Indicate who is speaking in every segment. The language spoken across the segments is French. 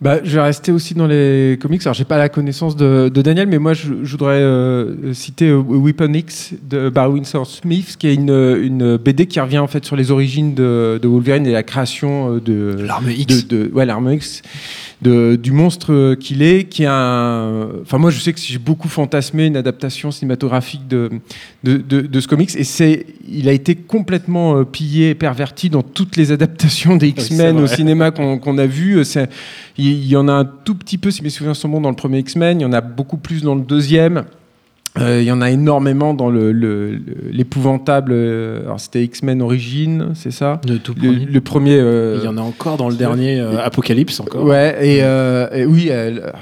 Speaker 1: Bah, je vais rester aussi dans les comics. Alors, j'ai pas la connaissance de, de Daniel, mais moi, je, je voudrais euh, citer euh, Weapon X de Barry Windsor Smith, qui est une, une BD qui revient en fait sur les origines de, de Wolverine et la création euh, de
Speaker 2: L'arme X.
Speaker 1: de, ouais, l'arme X, du monstre qu'il est, qui est un. Enfin, moi, je sais que j'ai beaucoup fantasmé une adaptation cinématographique de, de ce comics, et c'est, il a été complètement euh, pillé et perverti dans toutes les adaptations des X-Men au cinéma qu'on a vu. Il y en a un tout petit peu, si mes souvenirs sont bons, dans le premier X-Men. Il y en a beaucoup plus dans le deuxième. Euh, il y en a énormément dans le, le- le- l'épouvantable. euh, alors, c'était X-Men Origin, c'est ça
Speaker 2: De tout
Speaker 1: le,
Speaker 2: premier.
Speaker 1: le premier. euh,
Speaker 3: Il y en a encore dans le dernier euh, Apocalypse encore.
Speaker 1: Ouais, et, euh, et oui,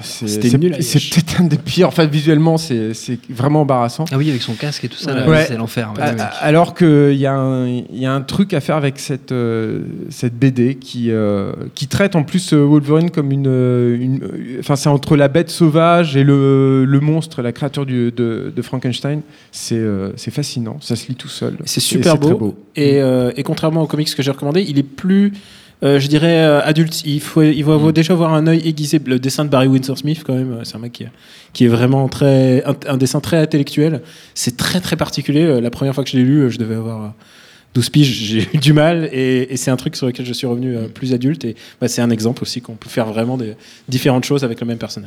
Speaker 1: c'est,
Speaker 3: C'était nul
Speaker 1: c'est peut-être un des pires. Enfin, visuellement, c'est, c'est vraiment embarrassant.
Speaker 2: Ah oui, avec son casque et tout ça,
Speaker 3: Ouais.
Speaker 2: c'est l'enfer. ouais.
Speaker 1: Alors qu'il y, a un- il y a un truc à faire avec cette, euh, cette BD qui, euh, qui traite en plus Wolverine comme une. Enfin, c'est entre la bête sauvage et le, le monstre, la créature du- de, de Frankenstein. C'est, euh, c'est fascinant, ça se lit tout seul.
Speaker 3: C'est super beau. Et, euh, et contrairement aux comics que j'ai recommandé, il est plus, euh, je dirais, adulte. Il faut, il faut avoir- déjà avoir un œil aiguisé. Le dessin de Barry Windsor Smith, quand même, c'est un mec qui, qui est vraiment très, un, un dessin très intellectuel. C'est très très particulier. La première fois que je l'ai lu, je devais avoir euh, 12 piges, j'ai eu du mal. Et, et c'est un truc sur lequel je suis revenu euh, plus adulte. Et bah, c'est un exemple aussi qu'on peut faire vraiment des différentes choses avec le même personnage.